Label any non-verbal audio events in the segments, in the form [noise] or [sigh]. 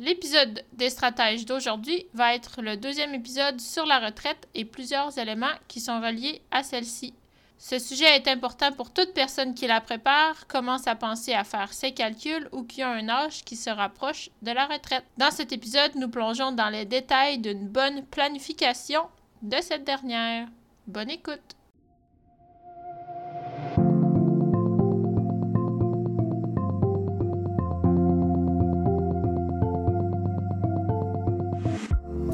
L'épisode des stratèges d'aujourd'hui va être le deuxième épisode sur la retraite et plusieurs éléments qui sont reliés à celle-ci. Ce sujet est important pour toute personne qui la prépare, commence à penser à faire ses calculs ou qui a un âge qui se rapproche de la retraite. Dans cet épisode, nous plongeons dans les détails d'une bonne planification de cette dernière. Bonne écoute!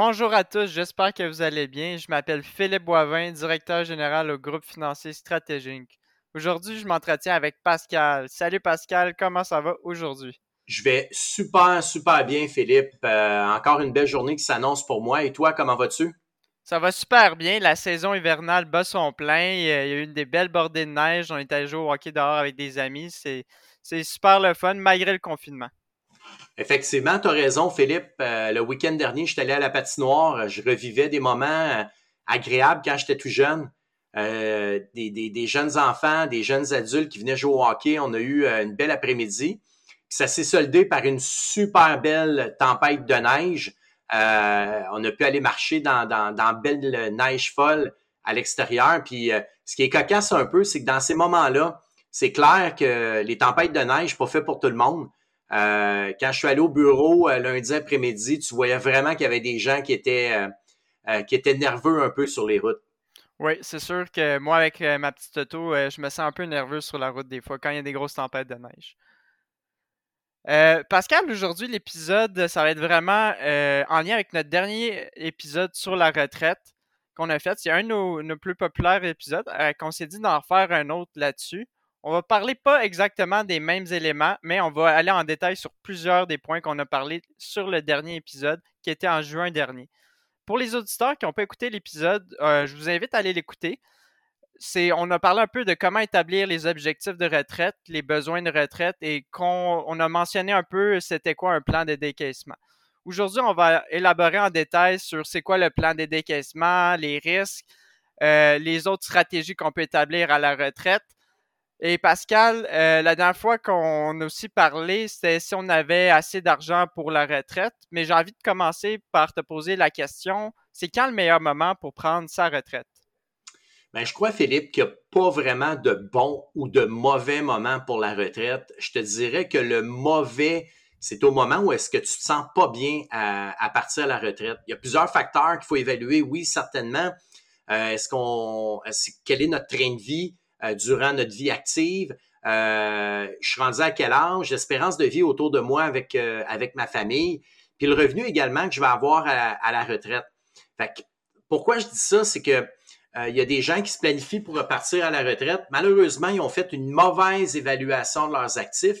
Bonjour à tous, j'espère que vous allez bien. Je m'appelle Philippe Boivin, directeur général au groupe financier stratégique. Aujourd'hui, je m'entretiens avec Pascal. Salut Pascal, comment ça va aujourd'hui? Je vais super, super bien, Philippe. Euh, encore une belle journée qui s'annonce pour moi. Et toi, comment vas-tu? Ça va super bien. La saison hivernale bat son plein. Il y a eu une des belles bordées de neige. On est allé jouer au hockey dehors avec des amis. C'est super le fun malgré le confinement. Effectivement, tu as raison, Philippe. Euh, le week-end dernier, je suis allé à la patinoire. Je revivais des moments euh, agréables quand j'étais tout jeune. Euh, des, jeunes enfants, des jeunes adultes qui venaient jouer au hockey. On a eu une belle après-midi. Ça s'est soldé par une super belle tempête de neige. on a pu aller marcher dans, dans, belle neige folle à l'extérieur. Puis ce qui est cocasse un peu, c'est que dans ces moments-là, c'est clair que les tempêtes de neige, pas fait pour tout le monde. Euh, quand je suis allé au bureau euh, lundi après-midi, tu voyais vraiment qu'il y avait des gens qui étaient, euh, qui étaient nerveux un peu sur les routes. Oui, c'est sûr que moi, avec ma petite auto, je me sens un peu nerveux sur la route des fois quand il y a des grosses tempêtes de neige. Pascal, aujourd'hui, l'épisode, ça va être vraiment en lien avec notre dernier épisode sur la retraite qu'on a fait. C'est un de nos, plus populaires épisodes qu'on s'est dit d'en faire un autre là-dessus. On va parler pas exactement des mêmes éléments, mais on va aller en détail sur plusieurs des points qu'on a parlé sur le dernier épisode qui était en juin dernier. Pour les auditeurs qui n'ont pas écouté l'épisode, euh, je vous invite à aller l'écouter. C'est, on a parlé un peu de comment établir les objectifs de retraite, les besoins de retraite et qu'on, on a mentionné un peu c'était quoi un plan de décaissement. Aujourd'hui, on va élaborer en détail sur c'est quoi le plan de décaissement, les risques, euh, les autres stratégies qu'on peut établir à la retraite et Pascal, euh, la dernière fois qu'on a aussi parlé, c'était si on avait assez d'argent pour la retraite. Mais j'ai envie de commencer par te poser la question, c'est quand le meilleur moment pour prendre sa retraite? Ben, je crois, Philippe, qu'il n'y a pas vraiment de bon ou de mauvais moment pour la retraite. Je te dirais que le mauvais, c'est au moment où est-ce que tu te sens pas bien à, partir de la retraite. Il y a plusieurs facteurs qu'il faut évaluer. Oui, certainement. Euh, est-ce qu'on, quel est notre train de vie? Euh, durant notre vie active. Euh, je suis rendu à quel âge, l'espérance de vie autour de moi avec, euh, avec ma famille, puis le revenu également que je vais avoir à, la retraite. Fait pourquoi je dis ça, c'est que il y a des gens qui se planifient pour repartir à la retraite. Malheureusement, ils ont fait une mauvaise évaluation de leurs actifs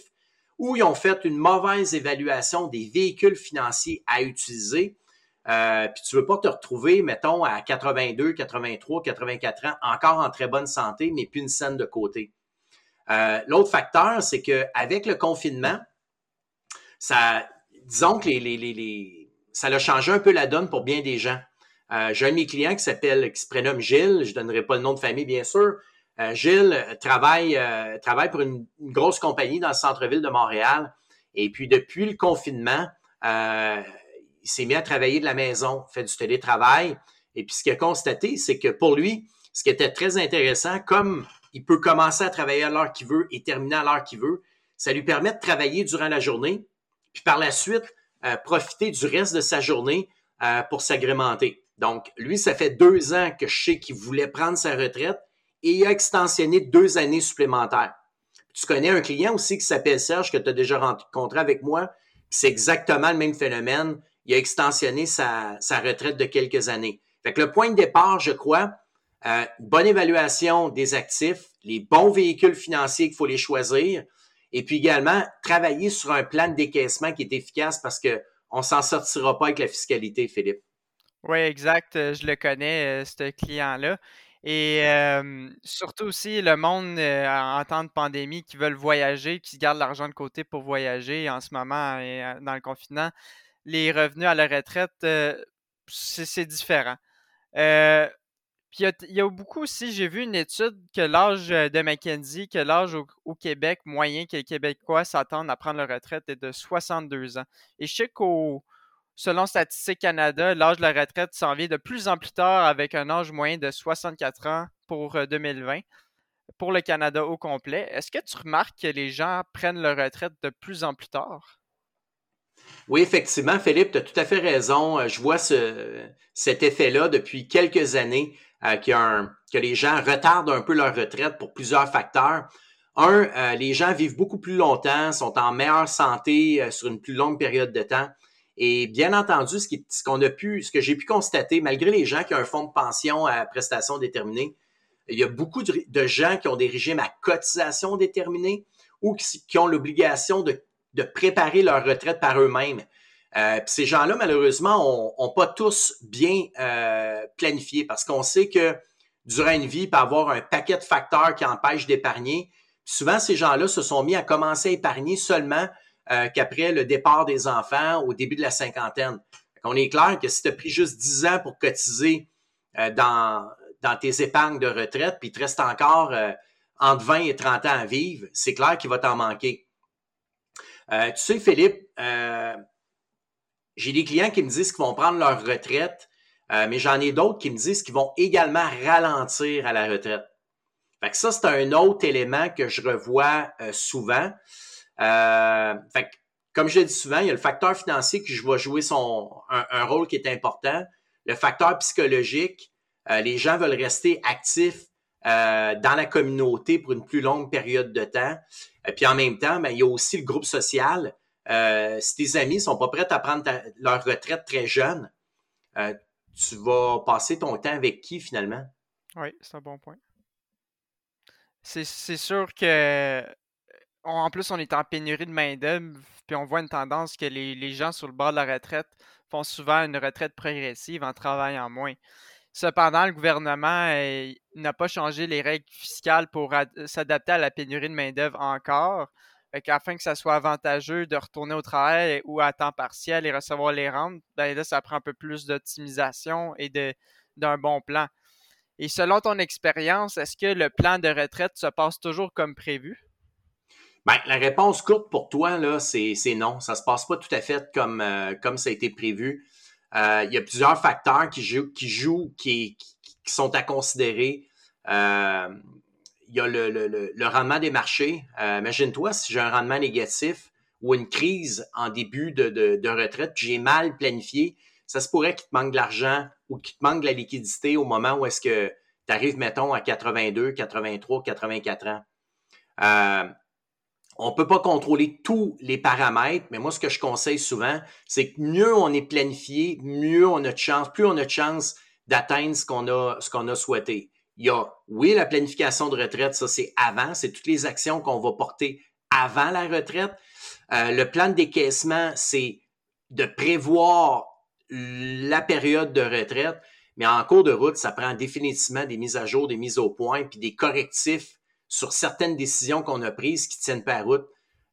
ou ils ont fait une mauvaise évaluation des véhicules financiers à utiliser euh, puis tu veux pas te retrouver, mettons, à 82, 83, 84 ans, encore en très bonne santé, mais plus une scène de côté. Euh, l'autre facteur, c'est qu'avec le confinement, ça, disons que les, ça a changé un peu la donne pour bien des gens. Euh, j'ai un de mes clients qui s'appelle, qui se prénomme Gilles, je ne donnerai pas le nom de famille, bien sûr. Gilles travaille, travaille pour une, grosse compagnie dans le centre-ville de Montréal. Et puis, depuis le confinement, il s'est mis à travailler de la maison, fait du télétravail. Et puis, ce qu'il a constaté, c'est que pour lui, ce qui était très intéressant, comme il peut commencer à travailler à l'heure qu'il veut et terminer à l'heure qu'il veut, ça lui permet de travailler durant la journée, puis par la suite, euh, profiter du reste de sa journée euh, pour s'agrémenter. Donc, lui, ça fait deux ans que je sais qu'il voulait prendre sa retraite et il a extensionné deux années supplémentaires. Tu connais un client aussi qui s'appelle Serge, que tu as déjà rencontré avec moi. C'est exactement le même phénomène il a extensionné sa, retraite de quelques années. Fait que le point de départ, je crois, euh, bonne évaluation des actifs, les bons véhicules financiers qu'il faut les choisir, et puis également travailler sur un plan de décaissement qui est efficace parce que on s'en sortira pas avec la fiscalité, Philippe. Oui, exact. Je le connais, ce client-là. Et surtout aussi le monde en temps de pandémie qui veulent voyager, qui gardent l'argent de côté pour voyager en ce moment dans le confinement, les revenus à la retraite, c'est différent. puis il y, a, beaucoup aussi, j'ai vu une étude que l'âge de Mackenzie, que l'âge au, Québec moyen que les Québécois s'attendent à prendre leur retraite est de 62 ans. Et je sais qu'au Selon Statistique Canada, l'âge de la retraite s'en vient de plus en plus tard avec un âge moyen de 64 ans pour 2020 euh, pour le Canada au complet. Est-ce que tu remarques que les gens prennent leur retraite de plus en plus tard? Oui, effectivement, Philippe, tu as tout à fait raison. Euh, je vois cet effet-là depuis quelques années euh, que les gens retardent un peu leur retraite pour plusieurs facteurs. Un, les gens vivent beaucoup plus longtemps, sont en meilleure santé sur une plus longue période de temps. Et bien entendu, ce que j'ai pu constater, malgré les gens qui ont un fonds de pension à prestation déterminée, il y a beaucoup de, gens qui ont des régimes à cotisation déterminée ou qui, ont l'obligation de, préparer leur retraite par eux-mêmes. Euh, ces gens-là, malheureusement, n'ont pas tous bien euh, planifié parce qu'on sait que durant une vie, il peut y avoir un paquet de facteurs qui empêchent d'épargner. Souvent, ces gens-là se sont mis à commencer à épargner seulement euh, qu'après le départ des enfants au début de la cinquantaine. On est clair que si tu as pris juste 10 ans pour cotiser dans, dans tes épargnes de retraite, puis il te reste encore entre 20 et 30 ans à vivre, c'est clair qu'il va t'en manquer. Tu sais, Philippe, j'ai des clients qui me disent qu'ils vont prendre leur retraite, mais j'en ai d'autres qui me disent qu'ils vont également ralentir à la retraite. Fait que ça, c'est un autre élément que je revois souvent. Euh, fait comme je l'ai dit souvent, il y a le facteur financier qui va jouer son, un, rôle qui est important. Le facteur psychologique, euh, les gens veulent rester actifs euh, dans la communauté pour une plus longue période de temps. Et puis en même temps, ben, il y a aussi le groupe social. si tes amis sont pas prêts à prendre leur retraite très jeune, tu vas passer ton temps avec qui finalement? Oui, c'est un bon point. C'est sûr que en plus, on est en pénurie de main-d'œuvre, puis on voit une tendance que les, gens sur le bord de la retraite font souvent une retraite progressive en travaillant moins. Cependant, le gouvernement n'a pas changé les règles fiscales pour s'adapter à la pénurie de main-d'œuvre encore. afin que ça soit avantageux de retourner au travail ou à temps partiel et recevoir les rentes, ben là, ça prend un peu plus d'optimisation et d'un bon plan. Et selon ton expérience, est-ce que le plan de retraite se passe toujours comme prévu? Ben, la réponse courte pour toi, c'est, non. Ça ne se passe pas tout à fait comme, euh, comme ça a été prévu. Euh, il y a plusieurs facteurs qui jouent, qui, jouent, qui, sont à considérer. Euh, il y a le, rendement des marchés. imagine-toi si j'ai un rendement négatif ou une crise en début de, de retraite, j'ai mal planifié, ça se pourrait qu'il te manque de l'argent ou qu'il te manque de la liquidité au moment où est-ce que tu arrives, mettons, à 82, 83, 84 ans. On ne peut pas contrôler tous les paramètres, mais moi, ce que je conseille souvent, c'est que mieux on est planifié, mieux on a de chance, plus on a de chance d'atteindre ce qu'on a, ce a souhaité. Il y a, oui, la planification de retraite, ça c'est avant, c'est toutes les actions qu'on va porter avant la retraite. Euh, le plan de décaissement, c'est de prévoir la période de retraite, mais en cours de route, ça prend définitivement des mises à jour, des mises au point, puis des correctifs sur certaines décisions qu'on a prises qui tiennent pas route.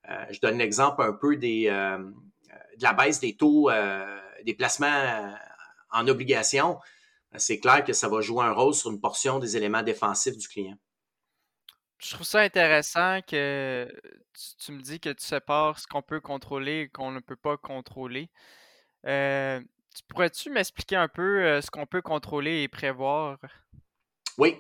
Euh, je donne l'exemple un peu des, euh, de la baisse des taux euh, des placements en obligation. C'est clair que ça va jouer un rôle sur une portion des éléments défensifs du client. Je trouve ça intéressant que tu, me dis que tu sépares ce qu'on peut contrôler et qu'on ne peut pas contrôler. pourrais-tu m'expliquer un peu ce qu'on peut contrôler et prévoir? Oui,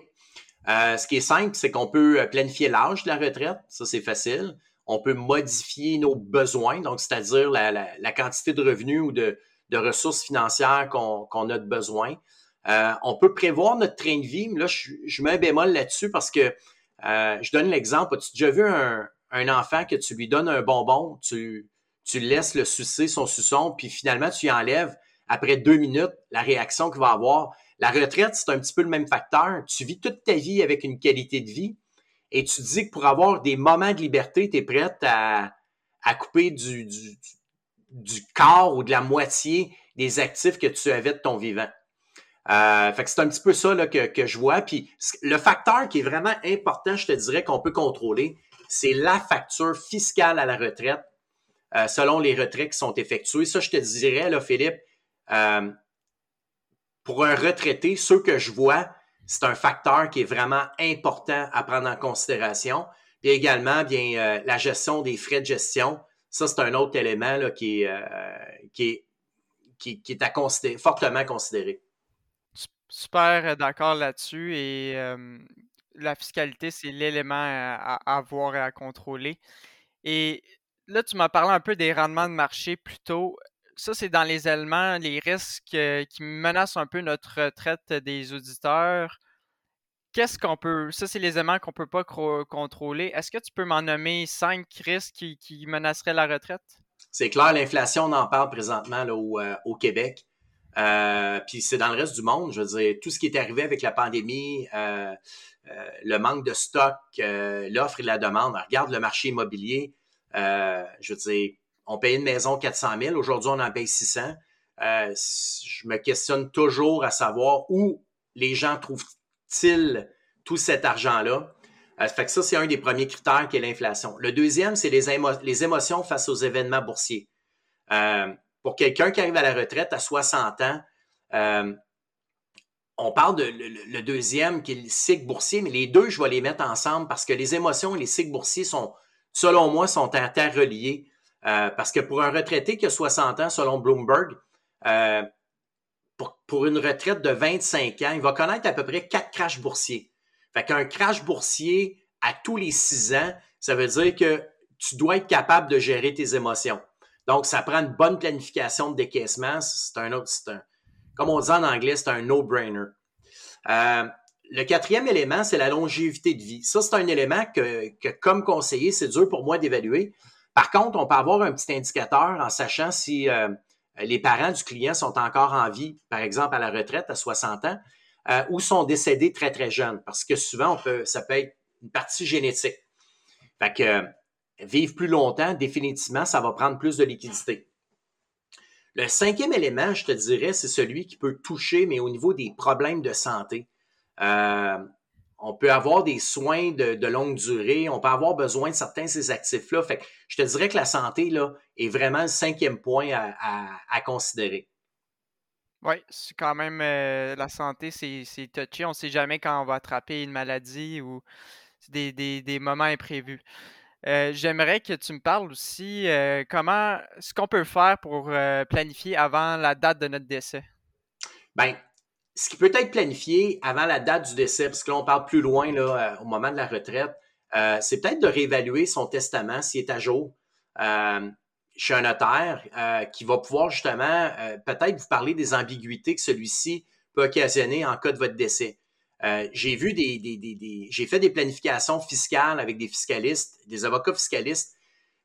euh, ce qui est simple, c'est qu'on peut euh, planifier l'âge de la retraite. Ça, c'est facile. On peut modifier nos besoins, donc c'est-à-dire la, quantité de revenus ou de, ressources financières qu'on a de besoin. Euh, on peut prévoir notre train de vie. là, je, mets un bémol là-dessus parce que je donne l'exemple. As-tu déjà vu un, enfant que tu lui donnes un bonbon, tu, tu laisses le sucer son suçon, puis finalement, tu y enlèves après deux minutes la réaction qu'il va avoir La retraite, c'est un petit peu le même facteur. Tu vis toute ta vie avec une qualité de vie et tu dis que pour avoir des moments de liberté, tu es prête à, couper du, du, quart ou de la moitié des actifs que tu avais de ton vivant. Euh, fait que c'est un petit peu ça là, que, que je vois. Puis le facteur qui est vraiment important, je te dirais qu'on peut contrôler, c'est la facture fiscale à la retraite euh, selon les retraits qui sont effectués. Ça, je te dirais, là, Philippe, euh, pour un retraité, ceux que je vois, c'est un facteur qui est vraiment important à prendre en considération. Puis également, bien, euh, la gestion des frais de gestion. Ça, c'est un autre élément là, qui, est, qui, est, qui, est à considérer, fortement considéré. Super d'accord là-dessus. Et la fiscalité, c'est l'élément à, à, voir et à contrôler. Et là, tu m'as parlé un peu des rendements de marché plus tôt. Ça, c'est dans les éléments, les risques euh, qui menacent un peu notre retraite des auditeurs. Qu'est-ce qu'on peut. Ça, c'est les éléments qu'on ne peut pas contrôler. Est-ce que tu peux m'en nommer cinq risques qui, menaceraient la retraite? C'est clair, l'inflation, on en parle présentement là, au, euh, Québec. Euh, puis c'est dans le reste du monde. Je veux dire, tout ce qui est arrivé avec la pandémie, le manque de stock, l'offre et la demande. regarde le marché immobilier. Je veux dire, on paye une maison 400 000, aujourd'hui on en paye 600. Euh, je me questionne toujours à savoir où les gens trouvent-ils tout cet argent-là. Euh, fait que ça, c'est un des premiers critères qui est l'inflation. Le deuxième, c'est les, les, émotions face aux événements boursiers. pour quelqu'un qui arrive à la retraite à 60 ans, on parle de le, deuxième qui est le cycle boursier, mais les deux, je vais les mettre ensemble parce que les émotions et les cycles boursiers sont, selon moi, sont interreliés. Euh, parce que pour un retraité qui a 60 ans, selon Bloomberg, euh, pour, une retraite de 25 ans, il va connaître à peu près quatre crashs boursiers. Fait qu'un crash boursier à tous les six ans, ça veut dire que tu dois être capable de gérer tes émotions. Donc, ça prend une bonne planification de décaissement. C'est un autre, c'est un, comme on dit en anglais, c'est un no-brainer. Euh, le quatrième élément, c'est la longévité de vie. Ça, c'est un élément que, comme conseiller, c'est dur pour moi d'évaluer. Par contre, on peut avoir un petit indicateur en sachant si euh, les parents du client sont encore en vie, par exemple à la retraite à 60 ans, euh, ou sont décédés très, très jeunes. Parce que souvent, ça peut être une partie génétique. Fait que euh, vivre plus longtemps, définitivement, ça va prendre plus de liquidité. Le cinquième élément, je te dirais, c'est celui qui peut toucher, mais au niveau des problèmes de santé. On peut avoir des soins de, longue durée, on peut avoir besoin de certains de ces actifs-là. Fait je te dirais que la santé là, est vraiment le cinquième point à, considérer. Oui, c'est quand même euh, la santé, c'est touché. On ne sait jamais quand on va attraper une maladie ou des, des, moments imprévus. Euh, j'aimerais que tu me parles aussi comment ce qu'on peut faire pour planifier avant la date de notre décès? Bien, ce qui peut être planifié avant la date du décès, parce que là, on parle plus loin là, euh, au moment de la retraite, euh, c'est peut-être de réévaluer son testament s'il est à jour euh, chez un notaire qui va pouvoir justement peut-être vous parler des ambiguïtés que celui-ci peut occasionner en cas de votre décès. j'ai vu des, des, des, j'ai fait des planifications fiscales avec des fiscalistes, des avocats fiscalistes,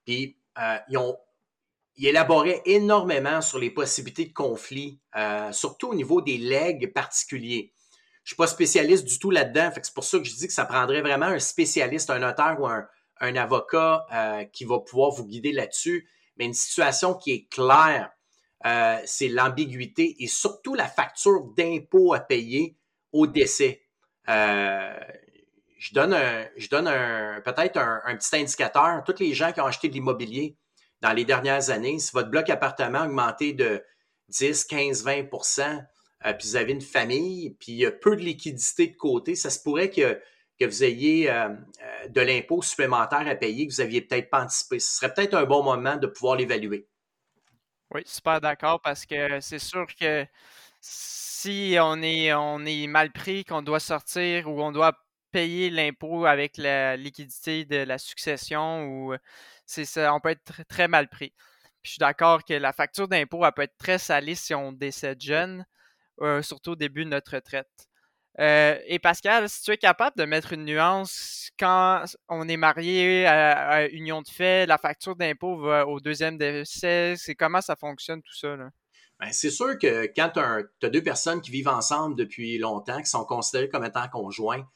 puis ils ont il élaborait énormément sur les possibilités de conflit, euh, surtout au niveau des legs particuliers. Je ne suis pas spécialiste du tout là-dedans, c'est pour ça que je dis que ça prendrait vraiment un spécialiste, un notaire ou un, avocat euh, qui va pouvoir vous guider là-dessus. Mais une situation qui est claire, euh, c'est l'ambiguïté et surtout la facture d'impôt à payer au décès. je donne, donne peut-être un, un, petit indicateur. Tous les gens qui ont acheté de l'immobilier, dans les dernières années, si votre bloc appartement a augmenté de 10, 15, 20% puis vous avez une famille, puis il y a peu de liquidité de côté, ça se pourrait que, que vous ayez euh, euh, de l'impôt supplémentaire à payer que vous n'aviez peut-être pas anticipé. Ce serait peut-être un bon moment de pouvoir l'évaluer. Oui, super d'accord parce que c'est sûr que si on est, on est mal pris, qu'on doit sortir ou on doit payer l'impôt avec la liquidité de la succession ou ça, on peut être très mal pris. je suis d'accord que la facture d'impôt, peut être très salée si on décède jeune, euh, surtout au début de notre retraite. Euh, et Pascal, si tu es capable de mettre une nuance, quand on est marié à, union de fait, la facture d'impôt va au deuxième décès, c'est comment ça fonctionne tout ça? Ben, c'est sûr que quand tu as, deux personnes qui vivent ensemble depuis longtemps, qui sont considérées comme étant conjoints,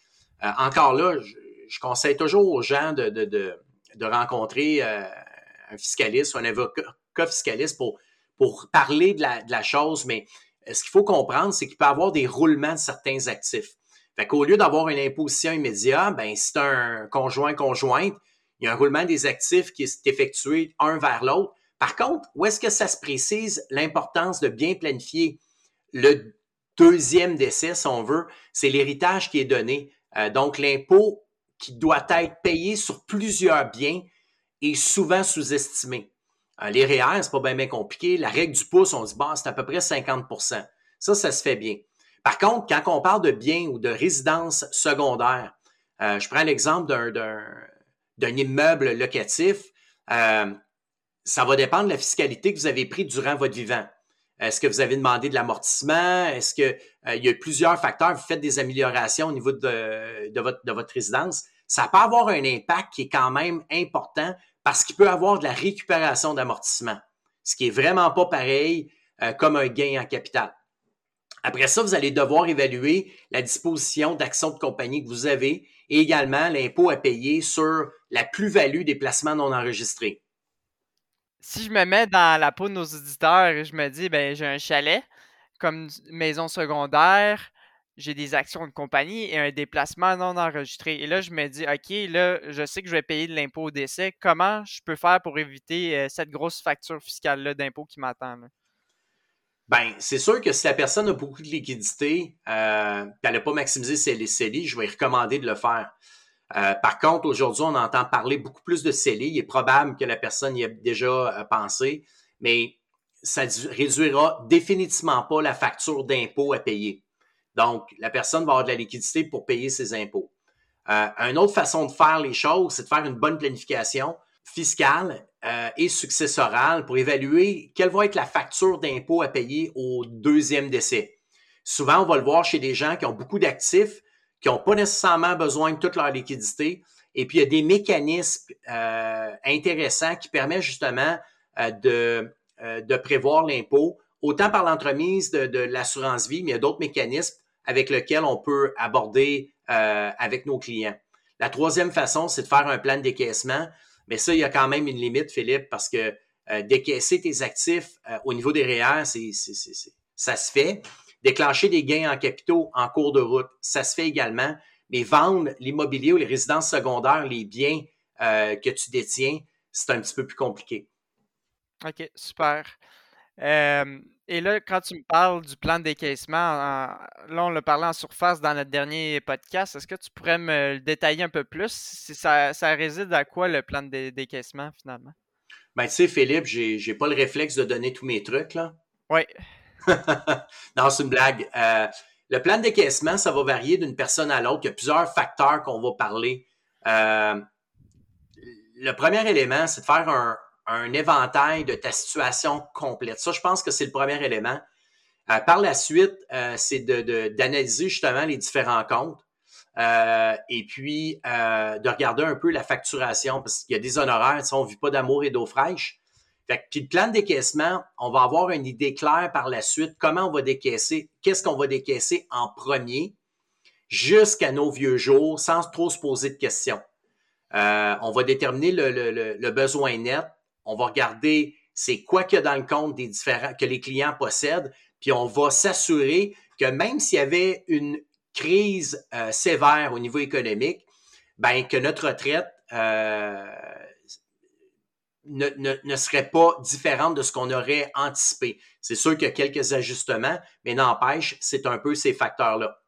euh, encore là, je, conseille toujours aux gens de, rencontrer euh, un fiscaliste ou un avocat fiscaliste pour, pour parler de la, de la chose, mais ce qu'il faut comprendre, c'est qu'il peut y avoir des roulements de certains actifs. Fait qu'au lieu d'avoir une imposition immédiate, ben, si c'est un conjoint-conjointe, il y a un roulement des actifs qui est effectué un vers l'autre. Par contre, où est-ce que ça se précise l'importance de bien planifier le deuxième décès, si on veut, c'est l'héritage qui est donné. Euh, donc, l'impôt qui doit être payé sur plusieurs biens est souvent sous-estimé. Euh, les REER, c'est pas bien, compliqué. La règle du pouce, on dit, bah, c'est à peu près 50% Ça, ça se fait bien. Par contre, quand on parle de biens ou de résidences secondaires, euh, je prends l'exemple d'un immeuble locatif, euh, ça va dépendre de la fiscalité que vous avez prise durant votre vivant. Est-ce que vous avez demandé de l'amortissement? Est-ce qu'il euh, y a plusieurs facteurs? Vous faites des améliorations au niveau de, votre, de votre résidence. Ça peut avoir un impact qui est quand même important parce qu'il peut avoir de la récupération d'amortissement, ce qui est vraiment pas pareil comme un gain en capital. Après ça, vous allez devoir évaluer la disposition d'actions de compagnie que vous avez et également l'impôt à payer sur la plus-value des placements non enregistrés. Si je me mets dans la peau de nos auditeurs et je me dis, ben j'ai un chalet comme maison secondaire, j'ai des actions de compagnie et un déplacement non enregistré. Et là, je me dis, OK, là, je sais que je vais payer de l'impôt au décès. Comment je peux faire pour éviter euh, cette grosse facture fiscale-là d'impôt qui m'attend? Ben, c'est sûr que si la personne a beaucoup de liquidités, euh, elle n'a pas maximisé ses CELI, je vais recommander de le faire. Euh, par contre, aujourd'hui, on entend parler beaucoup plus de CELI. Il est probable que la personne y ait déjà euh, pensé, mais ça réduira définitivement pas la facture d'impôt à payer. Donc, la personne va avoir de la liquidité pour payer ses impôts. Euh, une autre façon de faire les choses, c'est de faire une bonne planification fiscale euh, et successorale pour évaluer quelle va être la facture d'impôt à payer au deuxième décès. Souvent, on va le voir chez des gens qui ont beaucoup d'actifs, qui n'ont pas nécessairement besoin de toute leur liquidité. Et puis, il y a des mécanismes euh, intéressants qui permettent justement euh, de, de prévoir l'impôt, autant par l'entremise de, de l'assurance vie, mais il y a d'autres mécanismes avec lesquels on peut aborder avec nos clients. La troisième façon, c'est de faire un plan de décaissement. Mais ça, il y a quand même une limite, Philippe, parce que euh, décaisser tes actifs euh, au niveau des REER, c'est, ça se fait. Déclencher des gains en capitaux en cours de route, ça se fait également. Mais vendre l'immobilier ou les résidences secondaires, les biens euh, que tu détiens, c'est un petit peu plus compliqué. OK, super. Et là, quand tu me parles du plan de décaissement, là, on l'a parlé en surface dans notre dernier podcast. Est-ce que tu pourrais me le détailler un peu plus? Si ça, réside à quoi le plan de décaissement finalement? Ben, tu sais, Philippe, j'ai, j'ai pas le réflexe de donner tous mes trucs, là. Oui. [laughs] non, c'est une blague. Euh, le plan de décaissement, ça va varier d'une personne à l'autre. Il y a plusieurs facteurs qu'on va parler. Euh, le premier élément, c'est de faire un, éventail de ta situation complète. Ça, je pense que c'est le premier élément. Euh, par la suite, c'est d'analyser justement les différents comptes et puis de regarder un peu la facturation parce qu'il y a des honoraires, on ne vit pas d'amour et d'eau fraîche. Puis le plan de décaissement, on va avoir une idée claire par la suite. Comment on va décaisser, qu'est-ce qu'on va décaisser en premier? Jusqu'à nos vieux jours sans trop se poser de questions. on va déterminer le besoin net, on va regarder c'est quoi qu'il y a dans le compte des différents que les clients possèdent, puis on va s'assurer que même s'il y avait une crise euh, sévère au niveau économique, ben que notre retraite euh, ne, serait pas différente de ce qu'on aurait anticipé. C'est sûr qu'il y a quelques ajustements, mais n'empêche, c'est un peu ces facteurs-là.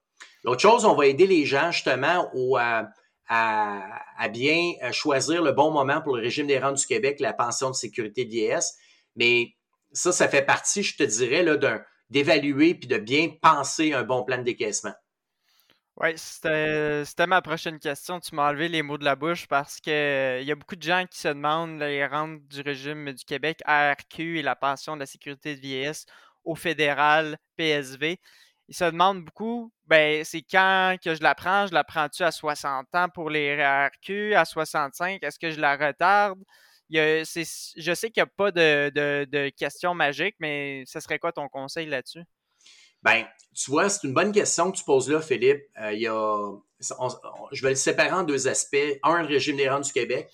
L'autre chose, on va aider les gens justement euh, à, bien euh, choisir le bon moment pour le régime des rentes du Québec, la pension de sécurité vieillesse. Mais ça, ça fait partie, je te dirais, là, d'évaluer puis de bien penser un bon plan de décaissement. Oui, c'était ma prochaine question. Tu m'as enlevé les mots de la bouche parce qu'il y a beaucoup de gens qui se demandent les rentes du régime du Québec, ARQ et la pension de la sécurité de vieillesse au fédéral PSV ils se demandent beaucoup, ben, c'est quand que je la prends? Je la prends-tu à 60 ans pour les RQ, à 65? Est-ce que je la retarde? je sais qu'il n'y a pas de, de, questions magiques, mais ce serait quoi ton conseil là-dessus? Ben, tu vois, c'est une bonne question que tu poses là, Philippe. Euh, il y a, je vais le séparer en deux aspects. Un, le régime des rentes du Québec,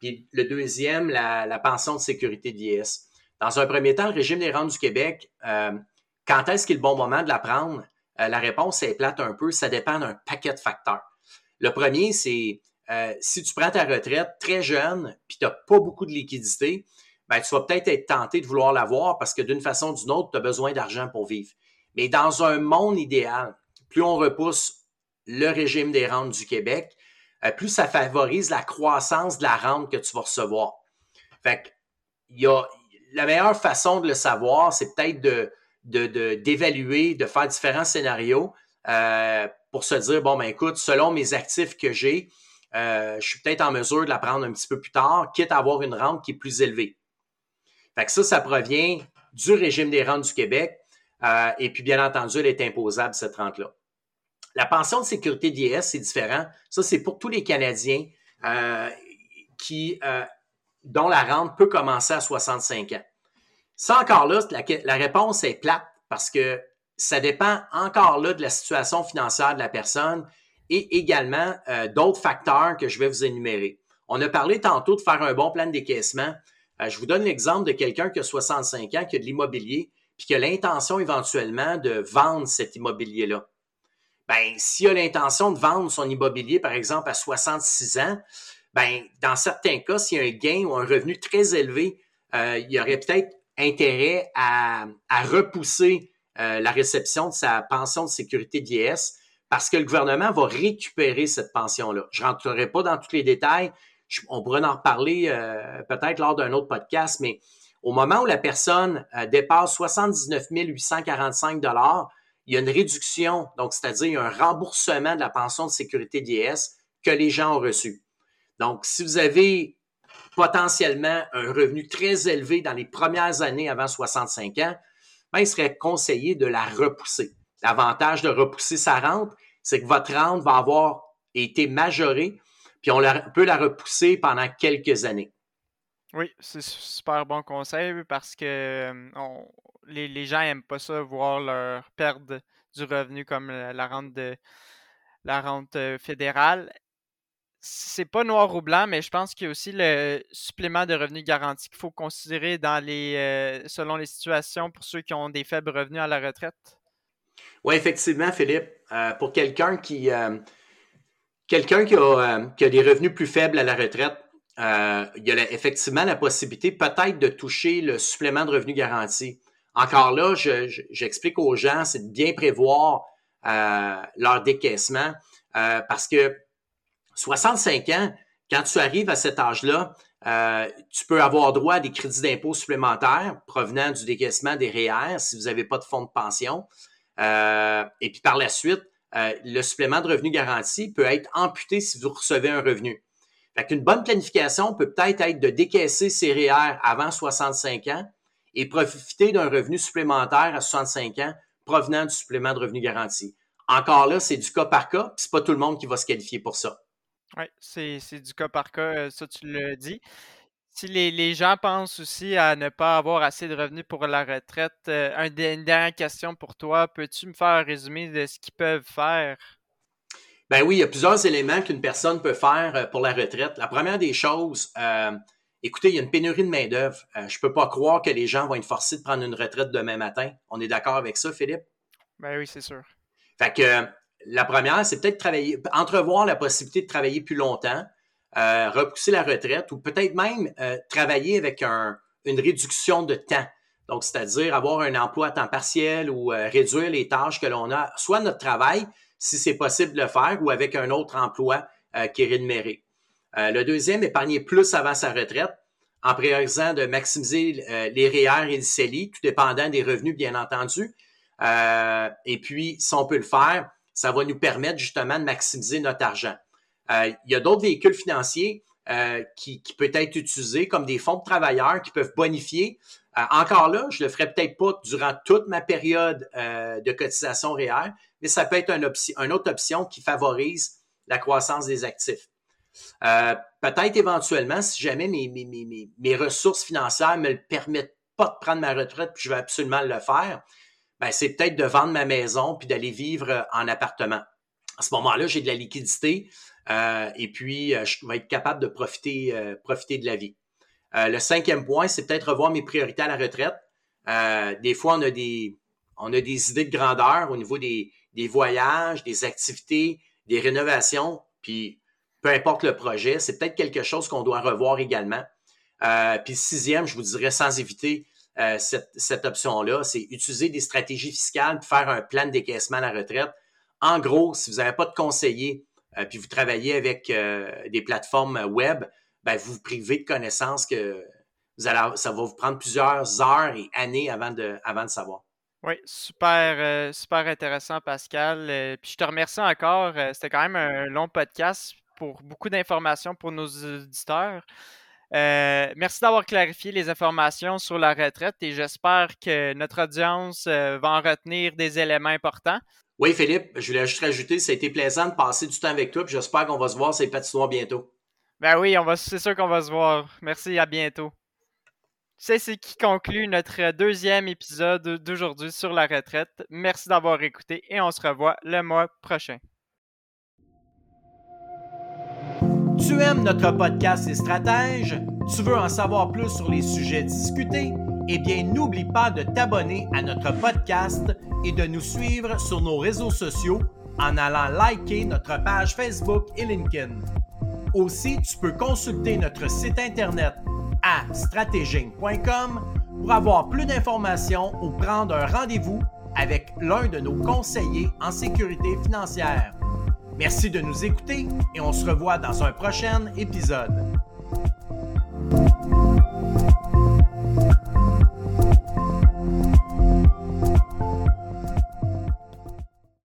puis le deuxième, la, pension de sécurité d'IS. Dans un premier temps, le régime des rentes du Québec, euh, quand est-ce qu'il est le bon moment de la prendre? Euh, la réponse est plate un peu. Ça dépend d'un paquet de facteurs. Le premier, c'est si tu prends ta retraite très jeune puis tu n'as pas beaucoup de liquidité, ben, tu vas peut-être être tenté de vouloir l'avoir parce que d'une façon ou d'une autre, tu as besoin d'argent pour vivre. Mais dans un monde idéal, plus on repousse le régime des rentes du Québec, euh, plus ça favorise la croissance de la rente que tu vas recevoir. Fait que, y a, la meilleure façon de le savoir, c'est peut-être de, d'évaluer, de, faire différents scénarios euh, pour se dire, bon, ben écoute, selon mes actifs que j'ai, euh, je suis peut-être en mesure de la prendre un petit peu plus tard, quitte à avoir une rente qui est plus élevée. Fait que ça, ça provient du régime des rentes du Québec. Euh, et puis, bien entendu, elle est imposable, cette rente-là. La pension de sécurité d'IS, c'est différent. Ça, c'est pour tous les Canadiens euh, qui, dont la rente peut commencer à 65 ans. Ça, encore là, la, la réponse est plate parce que ça dépend encore là de la situation financière de la personne et également euh, d'autres facteurs que je vais vous énumérer. On a parlé tantôt de faire un bon plan de décaissement. Euh, je vous donne l'exemple de quelqu'un qui a 65 ans, qui a de l'immobilier, puis qui a l'intention éventuellement de vendre cet immobilier-là. Ben, s'il a l'intention de vendre son immobilier, par exemple, à 66 ans, ben, dans certains cas, s'il y a un gain ou un revenu très élevé, euh, il y aurait peut-être intérêt à, repousser la réception de sa pension de sécurité d'IS parce que le gouvernement va récupérer cette pension-là. Je ne rentrerai pas dans tous les détails. on pourrait en reparler euh, peut-être lors d'un autre podcast, mais au moment où la personne euh, dépasse 79 845 il y a une réduction, donc c'est-à-dire un remboursement de la pension de sécurité d'IS que les gens ont reçu. Donc, si vous avez potentiellement un revenu très élevé dans les premières années avant 65 ans, ben, il serait conseillé de la repousser. L'avantage de repousser sa rente, c'est que votre rente va avoir été majorée, puis on peut la repousser pendant quelques années. Oui, c'est super bon conseil parce que euh, les, gens n'aiment pas ça, voir leur perte du revenu comme la, rente de la rente fédérale. C'est pas noir ou blanc, mais je pense qu'il y a aussi le supplément de revenu garanti qu'il faut considérer dans les selon les situations pour ceux qui ont des faibles revenus à la retraite. Oui, effectivement, Philippe. Euh, pour quelqu'un qui, quelqu'un qui, qui a des revenus plus faibles à la retraite, il y a effectivement la possibilité peut-être de toucher le supplément de revenu garanti. Encore là, j'explique aux gens, c'est de bien prévoir leur décaissement parce que 65 ans, quand tu arrives à cet âge-là, tu peux avoir droit à des crédits d'impôt supplémentaires provenant du décaissement des REER si vous n'avez pas de fonds de pension. Euh, et puis par la suite, euh, le supplément de revenu garanti peut être amputé si vous recevez un revenu. Fait qu'une bonne planification peut peut-être être de décaisser ses REER avant 65 ans et profiter d'un revenu supplémentaire à 65 ans provenant du supplément de revenu garanti. Encore là, c'est du cas par cas, puis c'est pas tout le monde qui va se qualifier pour ça. Oui, c'est du cas par cas, euh, ça tu le dis. Si les, gens pensent aussi à ne pas avoir assez de revenus pour la retraite, euh, une dernière question pour toi. Peux-tu me faire un résumé de ce qu'ils peuvent faire? Ben oui, il y a plusieurs éléments qu'une personne peut faire euh, pour la retraite. La première des choses, euh, écoutez, il y a une pénurie de main-d'œuvre. je ne peux pas croire que les gens vont être forcés de prendre une retraite demain matin. On est d'accord avec ça, Philippe? Ben oui, c'est sûr. Fait que la première, c'est peut-être travailler, entrevoir la possibilité de travailler plus longtemps. Euh, repousser la retraite ou peut-être même euh, travailler avec une réduction de temps. Donc, c'est-à-dire avoir un emploi à temps partiel ou euh, réduire les tâches que l'on a, soit notre travail, si c'est possible de le faire, ou avec un autre emploi qui est rémunéré. le deuxième, épargner plus avant sa retraite en priorisant de maximiser les REER et les CELI, tout dépendant des revenus, bien entendu. et puis, si on peut le faire, ça va nous permettre justement de maximiser notre argent. Euh, il y a d'autres véhicules financiers euh, qui, peuvent être utilisés comme des fonds de travailleurs qui peuvent bonifier. Euh, encore là, je ne le ferai peut-être pas durant toute ma période de cotisation réelle, mais ça peut être une, autre option qui favorise la croissance des actifs. Euh, peut-être éventuellement, si jamais mes, mes, mes, mes ressources financières me le permettent pas de prendre ma retraite, puis je vais absolument le faire, ben, c'est peut-être de vendre ma maison puis d'aller vivre en appartement. À ce moment-là, j'ai de la liquidité euh, et puis euh, je vais être capable de profiter, euh, profiter de la vie. le cinquième point, c'est peut-être revoir mes priorités à la retraite. des fois, on a des, on a des idées de grandeur au niveau des, des voyages, des activités, des rénovations, puis peu importe le projet, c'est peut-être quelque chose qu'on doit revoir également. Euh, puis sixième, je vous dirais sans éviter euh, cette, cette option-là, c'est utiliser des stratégies fiscales faire un plan de décaissement à la retraite. En gros, si vous n'avez pas de conseiller, euh, puis vous travaillez avec des plateformes web, ben, vous vous privez de connaissances que ça va vous prendre plusieurs heures et années avant de, avant de savoir. Oui, super, super intéressant, Pascal. puis je te remercie encore. C'était quand même un long podcast pour beaucoup d'informations pour nos auditeurs. Euh, merci d'avoir clarifié les informations sur la retraite et j'espère que notre audience euh, va en retenir des éléments importants. Oui, Philippe, je voulais juste rajouter, ça a été plaisant de passer du temps avec toi, j'espère qu'on va se voir ces patinoires bientôt. Ben oui, on va, c'est sûr qu'on va se voir. Merci, à bientôt. C'est ce qui conclut notre deuxième épisode d'aujourd'hui sur la retraite. Merci d'avoir écouté et on se revoit le mois prochain. Tu aimes notre podcast Les Stratèges? Tu veux en savoir plus sur les sujets discutés? Eh bien, n'oublie pas de t'abonner à notre podcast et de nous suivre sur nos réseaux sociaux en allant liker notre page Facebook et LinkedIn. Aussi, tu peux consulter notre site internet à stratéging.com pour avoir plus d'informations ou prendre un rendez-vous avec l'un de nos conseillers en sécurité financière. Merci de nous écouter et on se revoit dans un prochain épisode.